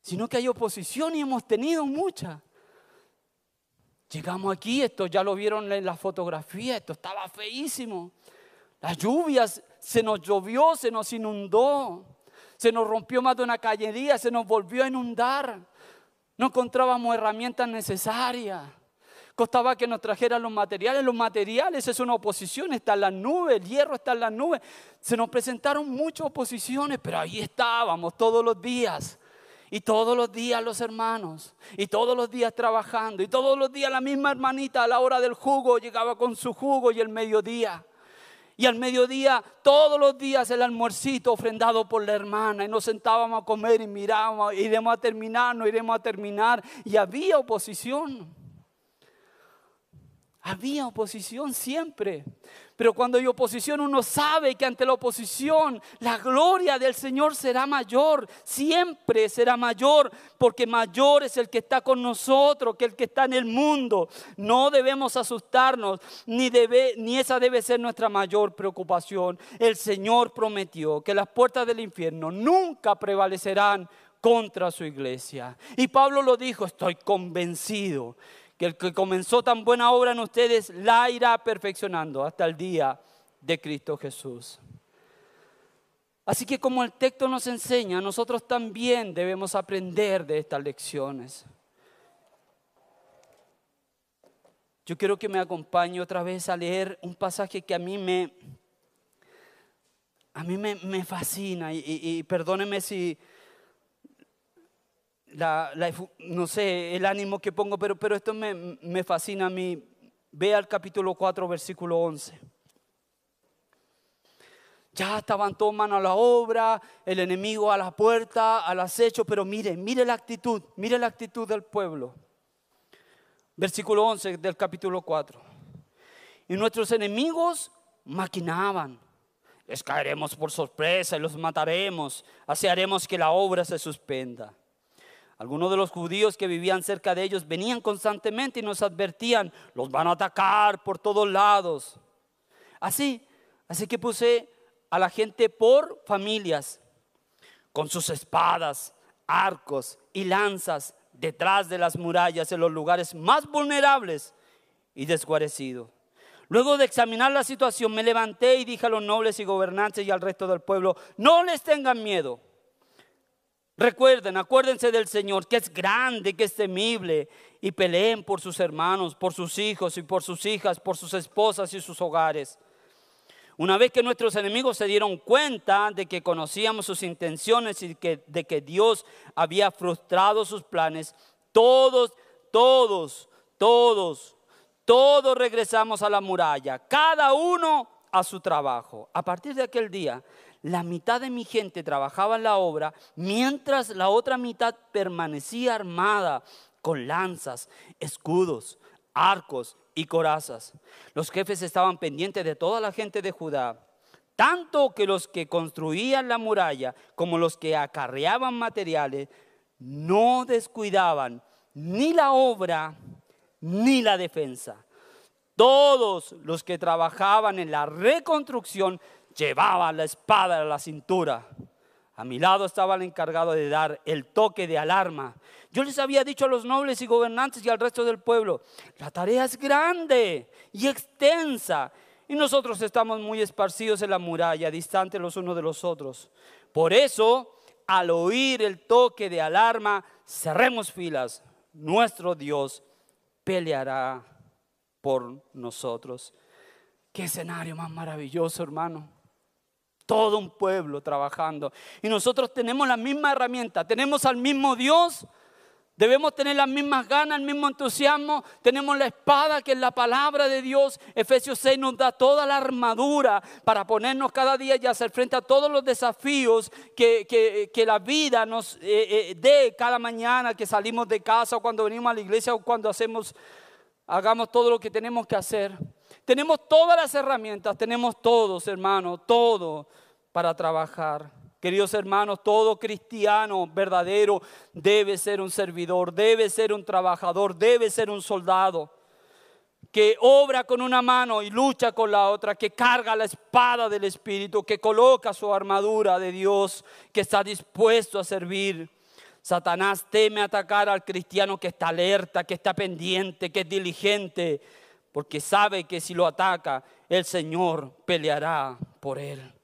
Sino que hay oposición y hemos tenido mucha. Llegamos aquí, esto ya lo vieron en la fotografía, esto estaba feísimo. Las lluvias, se nos llovió, se nos inundó, se nos rompió más de una callería, se nos volvió a inundar. No encontrábamos herramientas necesarias. Costaba que nos trajeran los materiales. Los materiales es una oposición, está en las nubes, el hierro está en las nubes. Se nos presentaron muchas oposiciones, pero ahí estábamos todos los días. Y todos los días los hermanos, y todos los días trabajando, y todos los días la misma hermanita a la hora del jugo llegaba con su jugo y el mediodía. Y al mediodía, todos los días el almuercito ofrendado por la hermana. Y nos sentábamos a comer y mirábamos, iremos a terminar, no iremos a terminar. Y había oposición. Había oposición siempre. Pero cuando hay oposición uno sabe que ante la oposición la gloria del Señor será mayor. Siempre será mayor porque mayor es el que está con nosotros que el que está en el mundo. No debemos asustarnos ni, esa debe ser nuestra mayor preocupación. El Señor prometió que las puertas del infierno nunca prevalecerán contra su iglesia. Y Pablo lo dijo, estoy convencido el que comenzó tan buena obra en ustedes la irá perfeccionando hasta el día de Cristo Jesús. Así que como el texto nos enseña, nosotros también debemos aprender de estas lecciones. Yo quiero que me acompañe otra vez a leer un pasaje que a mí me, a mí me, fascina y, y perdóneme si, no sé, el ánimo que pongo, pero, pero esto me, me fascina a mí. Ve al capítulo 4, versículo 11. Ya estaban todos a la obra, el enemigo a la puerta, al acecho, pero mire, mire la actitud, mire la actitud del pueblo. Versículo 11 del capítulo 4. Y nuestros enemigos maquinaban. Les caeremos por sorpresa y los mataremos. Así haremos que la obra se suspenda. Algunos de los judíos que vivían cerca de ellos venían constantemente y nos advertían, los van a atacar por todos lados. Así, así que puse a la gente por familias, con sus espadas, arcos y lanzas detrás de las murallas en los lugares más vulnerables y desguarecidos. Luego de examinar la situación, me levanté y dije a los nobles y gobernantes y al resto del pueblo, no les tengan miedo. Recuerden, acuérdense del Señor, que es grande, que es temible, y peleen por sus hermanos, por sus hijos y por sus hijas, por sus esposas y sus hogares. Una vez que nuestros enemigos se dieron cuenta de que conocíamos sus intenciones y de que Dios había frustrado sus planes, todos, todos, todos, todos regresamos a la muralla, cada uno a su trabajo. A partir de aquel día, la mitad de mi gente trabajaba en la obra, mientras la otra mitad permanecía armada con lanzas, escudos, arcos y corazas. Los jefes estaban pendientes de toda la gente de Judá, tanto que los que construían la muralla como los que acarreaban materiales no descuidaban ni la obra ni la defensa. Todos los que trabajaban en la reconstrucción llevaban la espada a la cintura. A mi lado estaba el encargado de dar el toque de alarma. Yo les había dicho a los nobles y gobernantes y al resto del pueblo, la tarea es grande y extensa y nosotros estamos muy esparcidos en la muralla, distantes los unos de los otros. Por eso, al oír el toque de alarma, cerremos filas. Nuestro Dios peleará por nosotros. Qué escenario más maravilloso, hermano todo un pueblo trabajando. Y nosotros tenemos la misma herramienta, tenemos al mismo Dios, debemos tener las mismas ganas, el mismo entusiasmo, tenemos la espada que es la palabra de Dios. Efesios 6 nos da toda la armadura para ponernos cada día y hacer frente a todos los desafíos que, la vida nos eh, eh, dé cada mañana que salimos de casa o cuando venimos a la iglesia o cuando hacemos, hagamos todo lo que tenemos que hacer. Tenemos todas las herramientas, tenemos todos, hermanos, todo para trabajar. Queridos hermanos, todo cristiano verdadero debe ser un servidor, debe ser un trabajador, debe ser un soldado que obra con una mano y lucha con la otra, que carga la espada del Espíritu, que coloca su armadura de Dios, que está dispuesto a servir. Satanás teme atacar al cristiano que está alerta, que está pendiente, que es diligente, porque sabe que si lo ataca, el Señor peleará por él.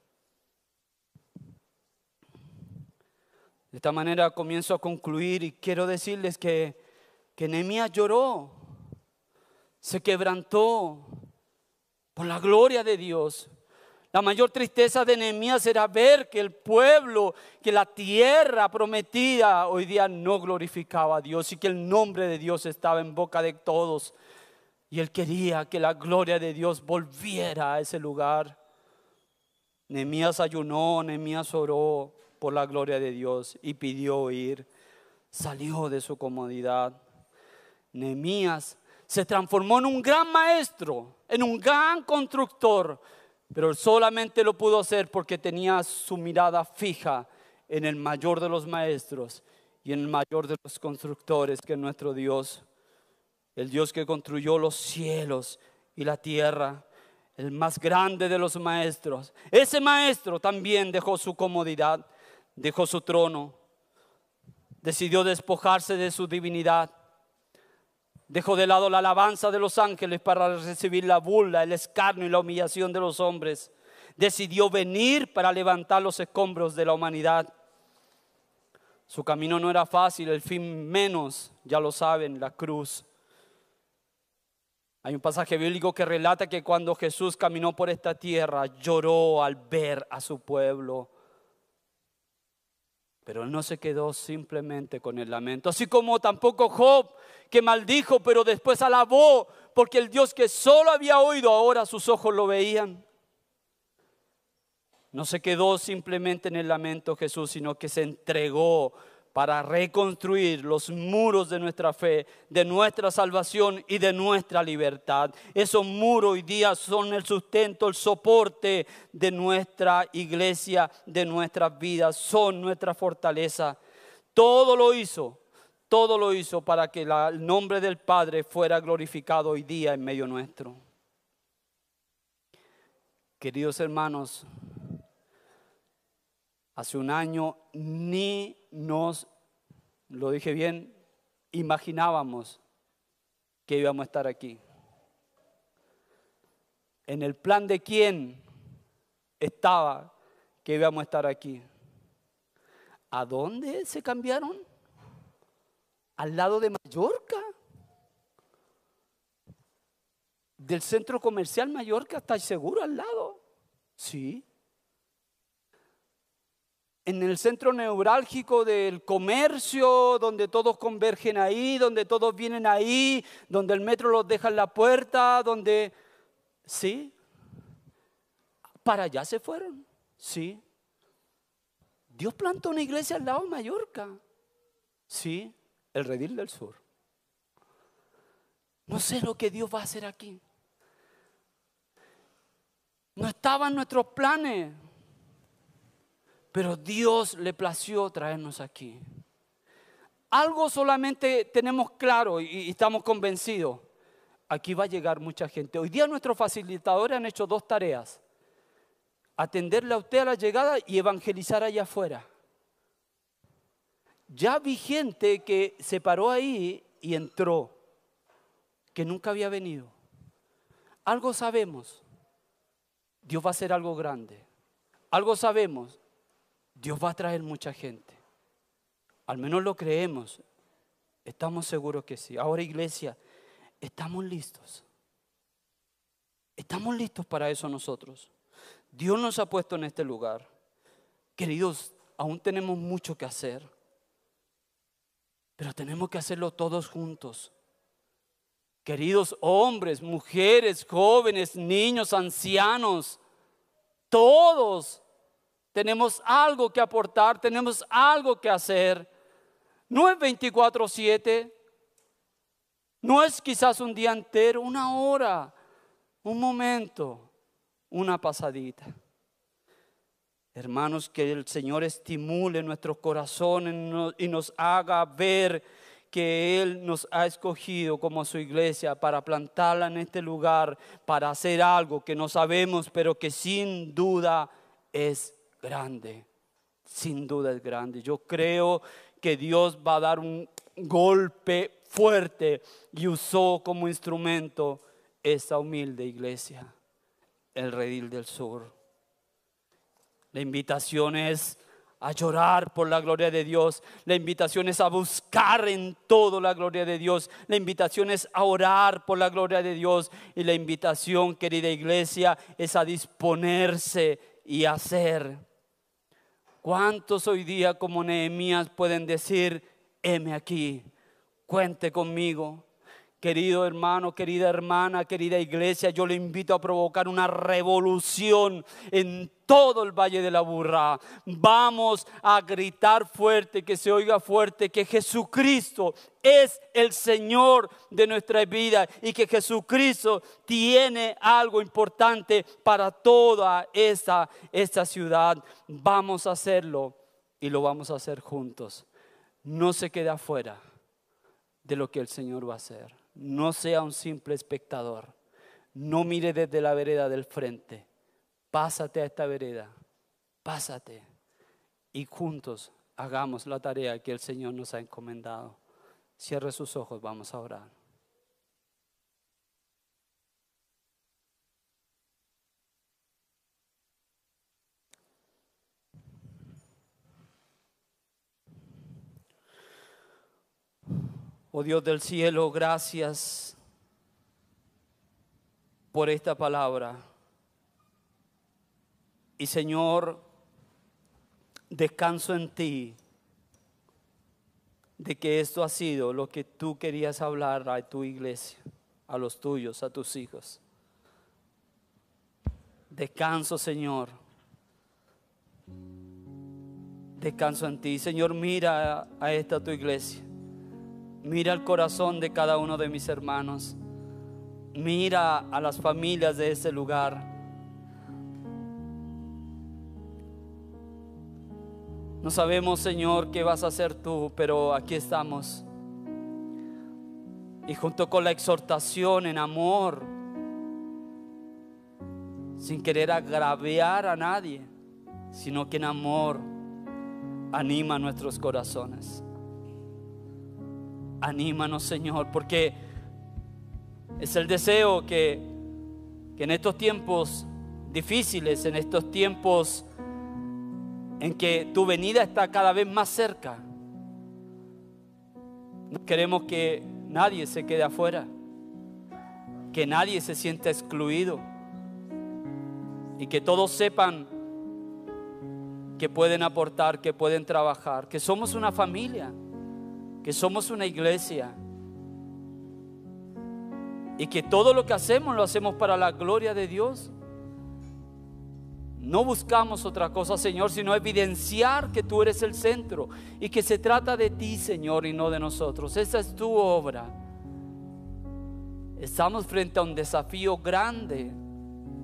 De esta manera comienzo a concluir y quiero decirles que, que Nehemías lloró, se quebrantó por la gloria de Dios. La mayor tristeza de Nehemías era ver que el pueblo, que la tierra prometida hoy día no glorificaba a Dios y que el nombre de Dios estaba en boca de todos. Y él quería que la gloria de Dios volviera a ese lugar. Nehemías ayunó, Nehemías oró por la gloria de Dios y pidió ir. Salió de su comodidad. Nehemías se transformó en un gran maestro, en un gran constructor, pero solamente lo pudo hacer porque tenía su mirada fija en el mayor de los maestros y en el mayor de los constructores que es nuestro Dios el Dios que construyó los cielos y la tierra, el más grande de los maestros. Ese maestro también dejó su comodidad, dejó su trono, decidió despojarse de su divinidad, dejó de lado la alabanza de los ángeles para recibir la burla, el escarnio y la humillación de los hombres. Decidió venir para levantar los escombros de la humanidad. Su camino no era fácil, el fin menos, ya lo saben, la cruz. Hay un pasaje bíblico que relata que cuando Jesús caminó por esta tierra, lloró al ver a su pueblo. Pero él no se quedó simplemente con el lamento, así como tampoco Job, que maldijo, pero después alabó, porque el Dios que solo había oído ahora sus ojos lo veían. No se quedó simplemente en el lamento Jesús, sino que se entregó para reconstruir los muros de nuestra fe, de nuestra salvación y de nuestra libertad. Esos muros hoy día son el sustento, el soporte de nuestra iglesia, de nuestras vidas, son nuestra fortaleza. Todo lo hizo, todo lo hizo para que el nombre del Padre fuera glorificado hoy día en medio nuestro. Queridos hermanos, hace un año ni nos, lo dije bien, imaginábamos que íbamos a estar aquí. En el plan de quién estaba que íbamos a estar aquí. ¿A dónde se cambiaron? Al lado de Mallorca. Del centro comercial Mallorca, ¿estáis seguro al lado? Sí en el centro neurálgico del comercio, donde todos convergen ahí, donde todos vienen ahí, donde el metro los deja en la puerta, donde... Sí, para allá se fueron, sí. Dios plantó una iglesia al lado de Mallorca, sí, el redil del sur. No sé lo que Dios va a hacer aquí. No estaban nuestros planes. Pero Dios le plació traernos aquí. Algo solamente tenemos claro y estamos convencidos. Aquí va a llegar mucha gente. Hoy día nuestros facilitadores han hecho dos tareas. Atenderle a usted a la llegada y evangelizar allá afuera. Ya vi gente que se paró ahí y entró, que nunca había venido. Algo sabemos. Dios va a hacer algo grande. Algo sabemos. Dios va a traer mucha gente. Al menos lo creemos. Estamos seguros que sí. Ahora iglesia, estamos listos. Estamos listos para eso nosotros. Dios nos ha puesto en este lugar. Queridos, aún tenemos mucho que hacer. Pero tenemos que hacerlo todos juntos. Queridos hombres, mujeres, jóvenes, niños, ancianos, todos tenemos algo que aportar, tenemos algo que hacer. No es 24/7, no es quizás un día entero, una hora, un momento, una pasadita. Hermanos, que el Señor estimule nuestros corazones y nos haga ver que Él nos ha escogido como su iglesia para plantarla en este lugar, para hacer algo que no sabemos, pero que sin duda es grande, sin duda es grande. Yo creo que Dios va a dar un golpe fuerte y usó como instrumento esta humilde iglesia, el redil del sur. La invitación es a llorar por la gloria de Dios. La invitación es a buscar en todo la gloria de Dios. La invitación es a orar por la gloria de Dios. Y la invitación, querida iglesia, es a disponerse y hacer ¿Cuántos hoy día como Nehemías pueden decir, heme aquí, cuente conmigo? Querido hermano, querida hermana, querida iglesia, yo le invito a provocar una revolución en todo el Valle de la Burra. Vamos a gritar fuerte, que se oiga fuerte, que Jesucristo es el Señor de nuestra vida y que Jesucristo tiene algo importante para toda esta, esta ciudad. Vamos a hacerlo y lo vamos a hacer juntos. No se quede afuera de lo que el Señor va a hacer. No sea un simple espectador. No mire desde la vereda del frente. Pásate a esta vereda. Pásate. Y juntos hagamos la tarea que el Señor nos ha encomendado. Cierre sus ojos, vamos a orar. Oh Dios del cielo, gracias por esta palabra. Y Señor, descanso en ti de que esto ha sido lo que tú querías hablar a tu iglesia, a los tuyos, a tus hijos. Descanso, Señor, descanso en ti. Señor, mira a esta tu iglesia. Mira el corazón de cada uno de mis hermanos. Mira a las familias de ese lugar. No sabemos, Señor, qué vas a hacer tú, pero aquí estamos. Y junto con la exhortación en amor, sin querer agraviar a nadie, sino que en amor anima nuestros corazones. Anímanos, Señor, porque es el deseo que, que en estos tiempos difíciles, en estos tiempos en que tu venida está cada vez más cerca, no queremos que nadie se quede afuera, que nadie se sienta excluido y que todos sepan que pueden aportar, que pueden trabajar, que somos una familia que somos una iglesia y que todo lo que hacemos lo hacemos para la gloria de Dios. No buscamos otra cosa, Señor, sino evidenciar que tú eres el centro y que se trata de ti, Señor, y no de nosotros. Esa es tu obra. Estamos frente a un desafío grande.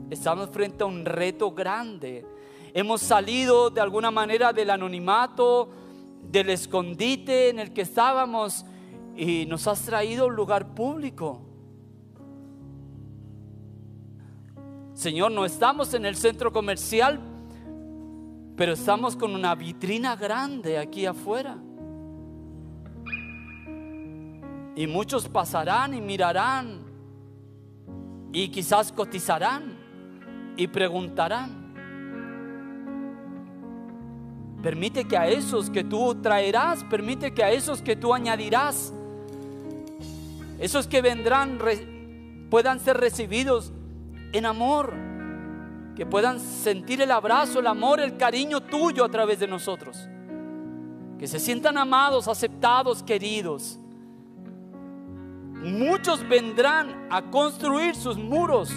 Estamos frente a un reto grande. Hemos salido de alguna manera del anonimato, del escondite en el que estábamos y nos has traído a un lugar público. Señor, no estamos en el centro comercial, pero estamos con una vitrina grande aquí afuera. Y muchos pasarán y mirarán y quizás cotizarán y preguntarán. Permite que a esos que tú traerás, permite que a esos que tú añadirás, esos que vendrán puedan ser recibidos en amor, que puedan sentir el abrazo, el amor, el cariño tuyo a través de nosotros, que se sientan amados, aceptados, queridos. Muchos vendrán a construir sus muros.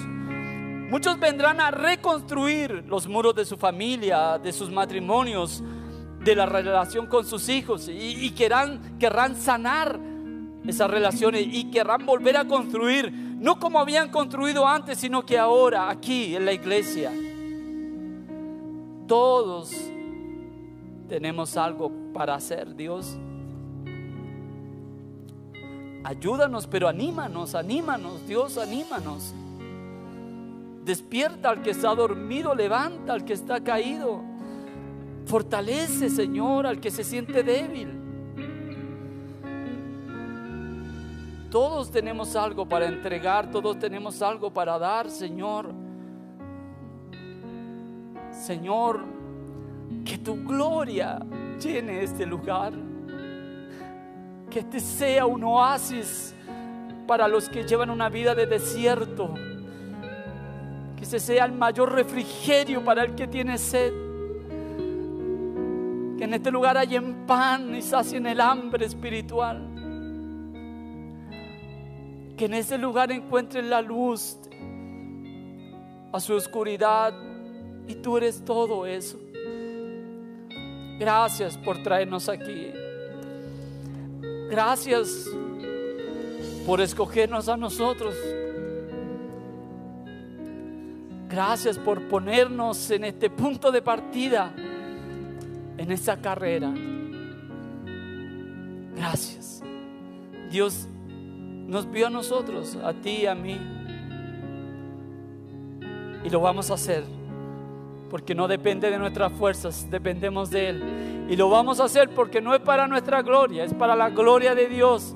Muchos vendrán a reconstruir los muros de su familia, de sus matrimonios, de la relación con sus hijos y, querrán, querrán sanar esas relaciones y querrán volver a construir, no como habían construido antes, sino que ahora, aquí en la iglesia, todos tenemos algo para hacer, Dios. Ayúdanos, pero anímanos, anímanos, Dios, anímanos. Despierta al que está dormido, levanta al que está caído. Fortalece, Señor, al que se siente débil. Todos tenemos algo para entregar, todos tenemos algo para dar, Señor. Señor, que tu gloria llene este lugar. Que este sea un oasis para los que llevan una vida de desierto. Que ese sea el mayor refrigerio para el que tiene sed. Que en este lugar hayan pan y sacien el hambre espiritual. Que en este lugar encuentren la luz a su oscuridad. Y tú eres todo eso. Gracias por traernos aquí. Gracias por escogernos a nosotros. Gracias por ponernos en este punto de partida en esa carrera. Gracias. Dios nos vio a nosotros, a ti y a mí. Y lo vamos a hacer. Porque no depende de nuestras fuerzas, dependemos de Él. Y lo vamos a hacer porque no es para nuestra gloria, es para la gloria de Dios.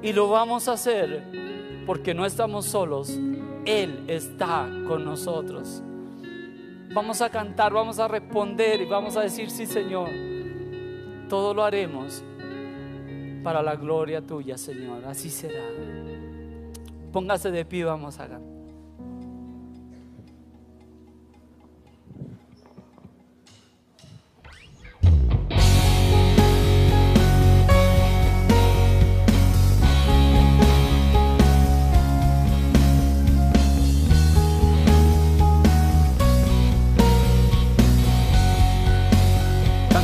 Y lo vamos a hacer porque no estamos solos, Él está con nosotros. Vamos a cantar, vamos a responder y vamos a decir, sí Señor, todo lo haremos para la gloria tuya, Señor. Así será. Póngase de pie, vamos a cantar.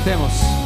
Cantemos.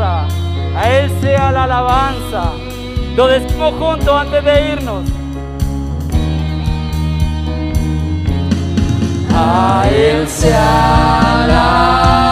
A Él sea la alabanza. Lo decimos juntos antes de irnos. A Él sea la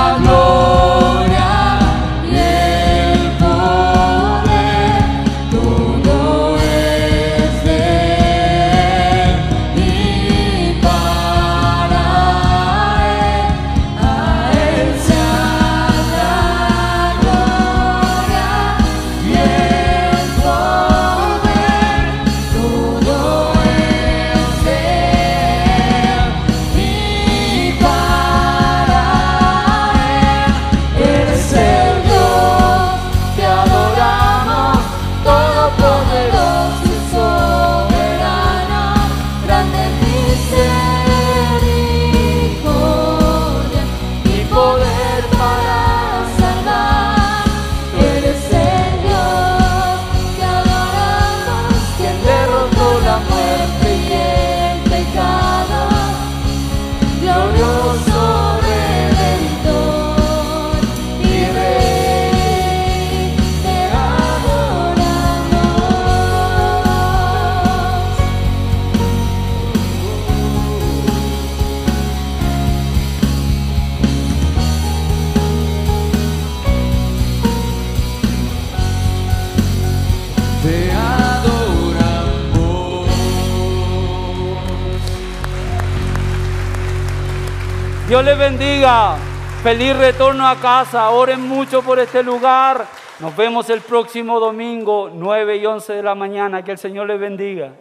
Les bendiga. Feliz retorno a casa. Oren mucho por este lugar. Nos vemos el próximo domingo, 9 y 11 de la mañana. Que el Señor les bendiga.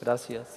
Gracias.